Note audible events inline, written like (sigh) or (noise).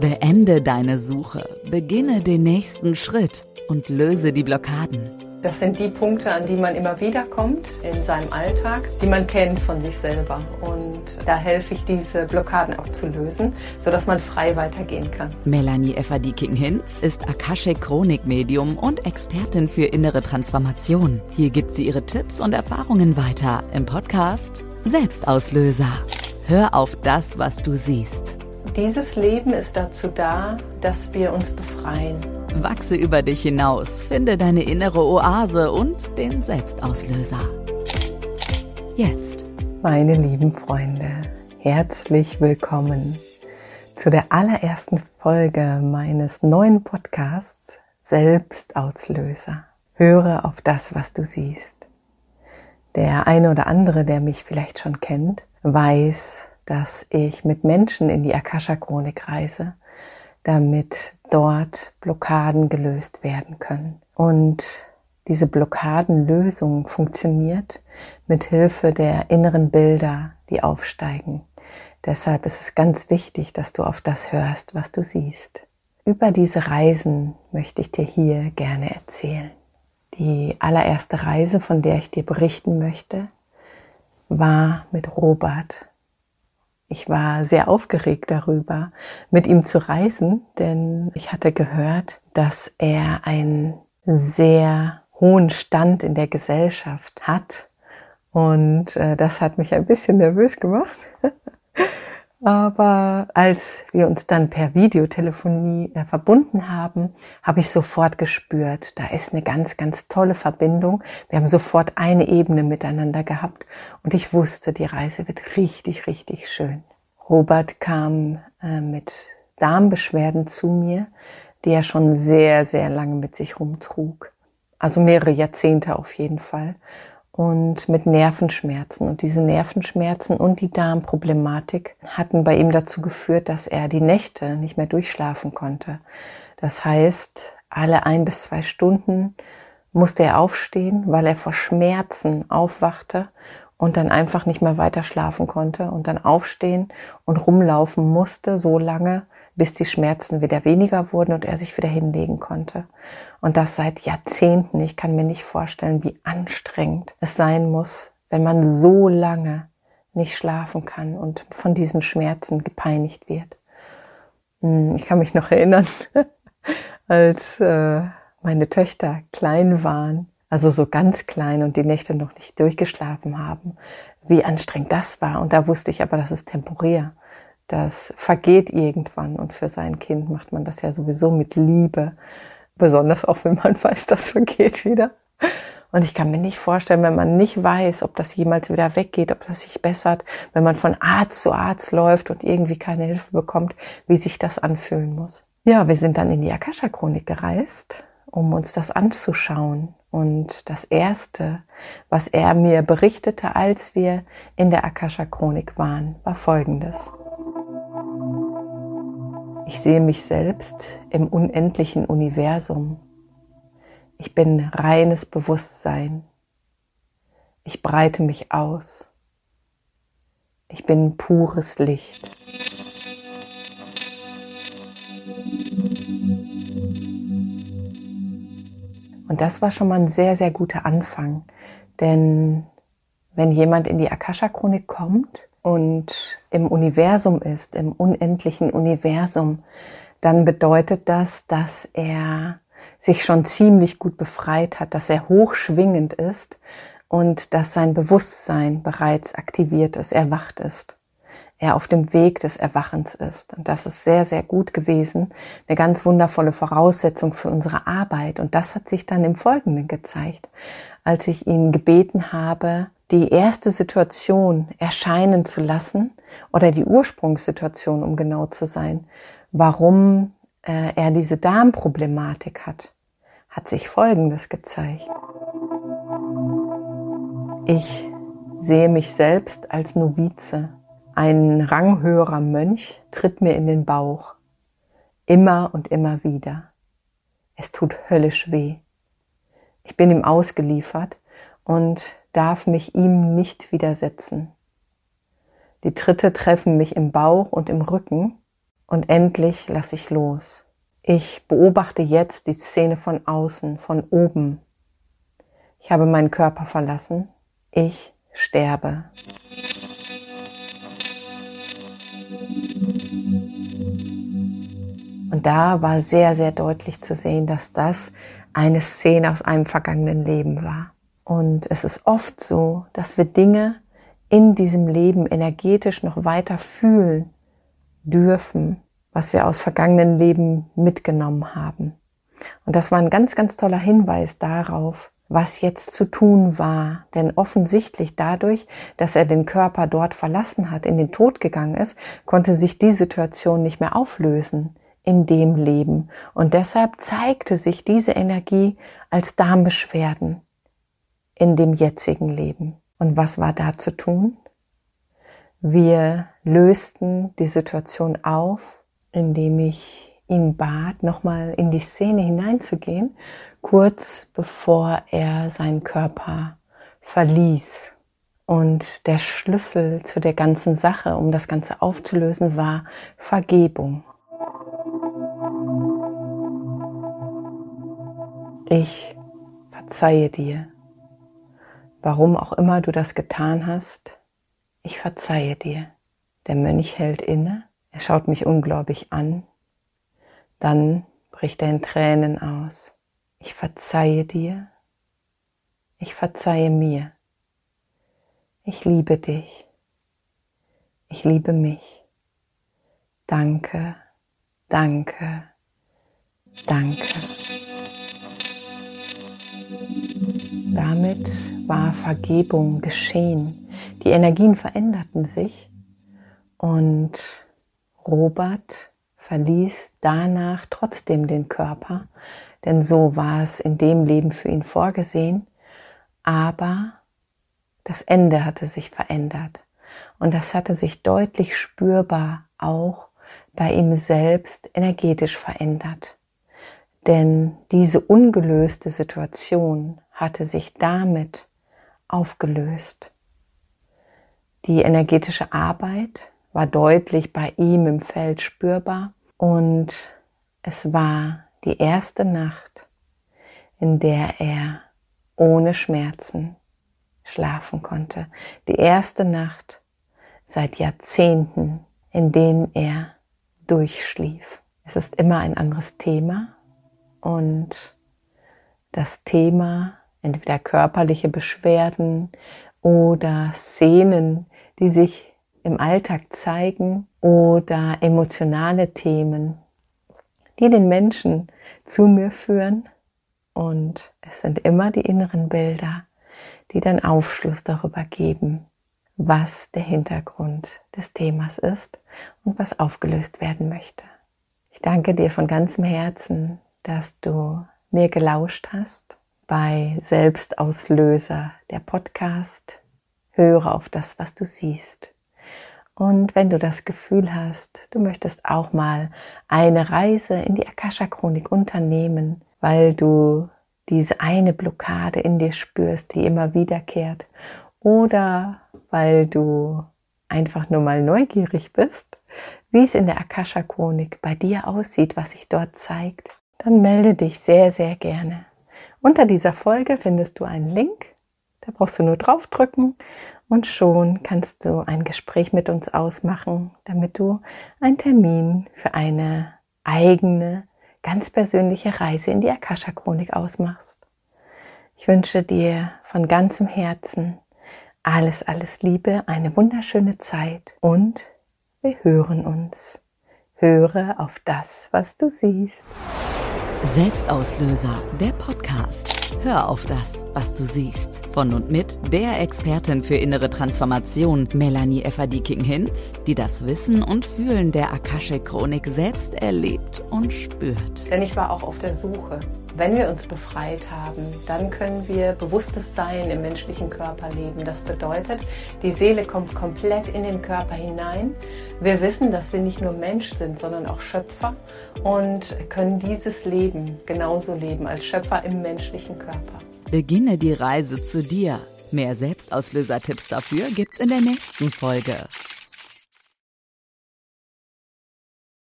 Beende deine Suche, beginne den nächsten Schritt und löse die Blockaden. Das sind die Punkte, an die man immer wieder kommt in seinem Alltag, die man kennt von sich selber. Und da helfe ich, diese Blockaden auch zu lösen, sodass man frei weitergehen kann. Melanie Efferdiking-Hinz ist Akashic Chronik-Medium und Expertin für innere Transformation. Hier gibt sie ihre Tipps und Erfahrungen weiter im Podcast Selbstauslöser. Hör auf das, was du siehst. Dieses Leben ist dazu da, dass wir uns befreien. Wachse über dich hinaus, finde deine innere Oase und den Selbstauslöser. Jetzt. Meine lieben Freunde, herzlich willkommen zu der allerersten Folge meines neuen Podcasts Selbstauslöser. Höre auf das, was du siehst. Der eine oder andere, der mich vielleicht schon kennt, weiß, dass ich mit Menschen in die Akasha-Chronik reise, damit dort Blockaden gelöst werden können. Und diese Blockadenlösung funktioniert mit Hilfe der inneren Bilder, die aufsteigen. Deshalb ist es ganz wichtig, dass du auf das hörst, was du siehst. Über diese Reisen möchte ich dir hier gerne erzählen. Die allererste Reise, von der ich dir berichten möchte, war mit Robert. Ich war sehr aufgeregt darüber, mit ihm zu reisen, denn ich hatte gehört, dass er einen sehr hohen Stand in der Gesellschaft hat. Und äh, das hat mich ein bisschen nervös gemacht. (laughs) Aber als wir uns dann per Videotelefonie äh, verbunden haben, habe ich sofort gespürt, da ist eine ganz, ganz tolle Verbindung. Wir haben sofort eine Ebene miteinander gehabt und ich wusste, die Reise wird richtig, richtig schön. Robert kam äh, mit Darmbeschwerden zu mir, die er schon sehr, sehr lange mit sich rumtrug. Also mehrere Jahrzehnte auf jeden Fall und mit Nervenschmerzen. Und diese Nervenschmerzen und die Darmproblematik hatten bei ihm dazu geführt, dass er die Nächte nicht mehr durchschlafen konnte. Das heißt, alle ein bis zwei Stunden musste er aufstehen, weil er vor Schmerzen aufwachte und dann einfach nicht mehr weiter schlafen konnte und dann aufstehen und rumlaufen musste, so lange, bis die Schmerzen wieder weniger wurden und er sich wieder hinlegen konnte. Und das seit Jahrzehnten. Ich kann mir nicht vorstellen, wie anstrengend es sein muss, wenn man so lange nicht schlafen kann und von diesen Schmerzen gepeinigt wird. Hm, ich kann mich noch erinnern, (laughs) als äh, meine Töchter klein waren, also so ganz klein und die Nächte noch nicht durchgeschlafen haben, wie anstrengend das war. Und da wusste ich aber, das ist temporär das vergeht irgendwann und für sein Kind macht man das ja sowieso mit Liebe, besonders auch wenn man (laughs) weiß, das vergeht wieder. Und ich kann mir nicht vorstellen, wenn man nicht weiß, ob das jemals wieder weggeht, ob das sich bessert, wenn man von Arzt zu Arzt läuft und irgendwie keine Hilfe bekommt, wie sich das anfühlen muss. Ja, wir sind dann in die Akasha-Chronik gereist, um uns das anzuschauen. Und das Erste, was er mir berichtete, als wir in der Akasha-Chronik waren, war Folgendes. Ich sehe mich selbst im unendlichen Universum. Ich bin reines Bewusstsein. Ich breite mich aus. Ich bin pures Licht. Und das war schon mal ein sehr, sehr guter Anfang. Denn wenn jemand in die Akasha-Chronik kommt, und im Universum ist, im unendlichen Universum, dann bedeutet das, dass er sich schon ziemlich gut befreit hat, dass er hochschwingend ist und dass sein Bewusstsein bereits aktiviert ist, erwacht ist. Er auf dem Weg des Erwachens ist. Und das ist sehr, sehr gut gewesen. Eine ganz wundervolle Voraussetzung für unsere Arbeit. Und das hat sich dann im Folgenden gezeigt, als ich ihn gebeten habe, die erste Situation erscheinen zu lassen oder die Ursprungssituation, um genau zu sein, warum äh, er diese Darmproblematik hat, hat sich Folgendes gezeigt. Ich sehe mich selbst als Novize. Ein ranghöherer Mönch tritt mir in den Bauch. Immer und immer wieder. Es tut höllisch weh. Ich bin ihm ausgeliefert und darf mich ihm nicht widersetzen. Die Tritte treffen mich im Bauch und im Rücken Und endlich lasse ich los. Ich beobachte jetzt die Szene von außen, von oben. Ich habe meinen Körper verlassen. Ich sterbe. Und da war sehr, sehr deutlich zu sehen, dass das eine Szene aus einem vergangenen Leben war. Und es ist oft so, dass wir Dinge in diesem Leben energetisch noch weiter fühlen dürfen, was wir aus vergangenen Leben mitgenommen haben. Und das war ein ganz, ganz toller Hinweis darauf, was jetzt zu tun war. Denn offensichtlich dadurch, dass er den Körper dort verlassen hat, in den Tod gegangen ist, konnte sich die Situation nicht mehr auflösen in dem Leben. Und deshalb zeigte sich diese Energie als Darmbeschwerden in dem jetzigen Leben. Und was war da zu tun? Wir lösten die Situation auf, indem ich ihn bat, nochmal in die Szene hineinzugehen, kurz bevor er seinen Körper verließ. Und der Schlüssel zu der ganzen Sache, um das Ganze aufzulösen, war Vergebung. Ich verzeihe dir. Warum auch immer du das getan hast, ich verzeihe dir. Der Mönch hält inne, er schaut mich ungläubig an, dann bricht er in Tränen aus. Ich verzeihe dir, ich verzeihe mir. Ich liebe dich, ich liebe mich. Danke, danke, danke. Damit war Vergebung geschehen. Die Energien veränderten sich und Robert verließ danach trotzdem den Körper, denn so war es in dem Leben für ihn vorgesehen, aber das Ende hatte sich verändert und das hatte sich deutlich spürbar auch bei ihm selbst energetisch verändert. Denn diese ungelöste Situation hatte sich damit aufgelöst. Die energetische Arbeit war deutlich bei ihm im Feld spürbar und es war die erste Nacht, in der er ohne Schmerzen schlafen konnte. Die erste Nacht seit Jahrzehnten, in denen er durchschlief. Es ist immer ein anderes Thema und das Thema entweder körperliche Beschwerden oder Szenen, die sich im Alltag zeigen oder emotionale Themen, die den Menschen zu mir führen. Und es sind immer die inneren Bilder, die dann Aufschluss darüber geben, was der Hintergrund des Themas ist und was aufgelöst werden möchte. Ich danke dir von ganzem Herzen, dass du mir gelauscht hast bei Selbstauslöser, der Podcast. Höre auf das, was du siehst. Und wenn du das Gefühl hast, du möchtest auch mal eine Reise in die Akasha-Chronik unternehmen, weil du diese eine Blockade in dir spürst, die immer wiederkehrt, oder weil du einfach nur mal neugierig bist, wie es in der Akasha-Chronik bei dir aussieht, was sich dort zeigt, dann melde dich sehr, sehr gerne. Unter dieser Folge findest du einen Link. Da brauchst du nur draufdrücken und schon kannst du ein Gespräch mit uns ausmachen, damit du einen Termin für eine eigene, ganz persönliche Reise in die Akasha Chronik ausmachst. Ich wünsche dir von ganzem Herzen alles, alles Liebe, eine wunderschöne Zeit und wir hören uns. Höre auf das, was du siehst. Selbstauslöser, der Podcast. Hör auf das, was du siehst. Von und mit der Expertin für innere Transformation, Melanie Efferdiking-Hinz, die das Wissen und Fühlen der Akashic-Chronik selbst erlebt und spürt. Denn ich war auch auf der Suche. Wenn wir uns befreit haben, dann können wir bewusstes Sein im menschlichen Körper leben. Das bedeutet, die Seele kommt komplett in den Körper hinein. Wir wissen, dass wir nicht nur Mensch sind, sondern auch Schöpfer und können dieses Leben genauso leben als Schöpfer im menschlichen Körper. Beginne die Reise zu dir. Mehr Selbstauslöser-Tipps dafür gibt's in der nächsten Folge.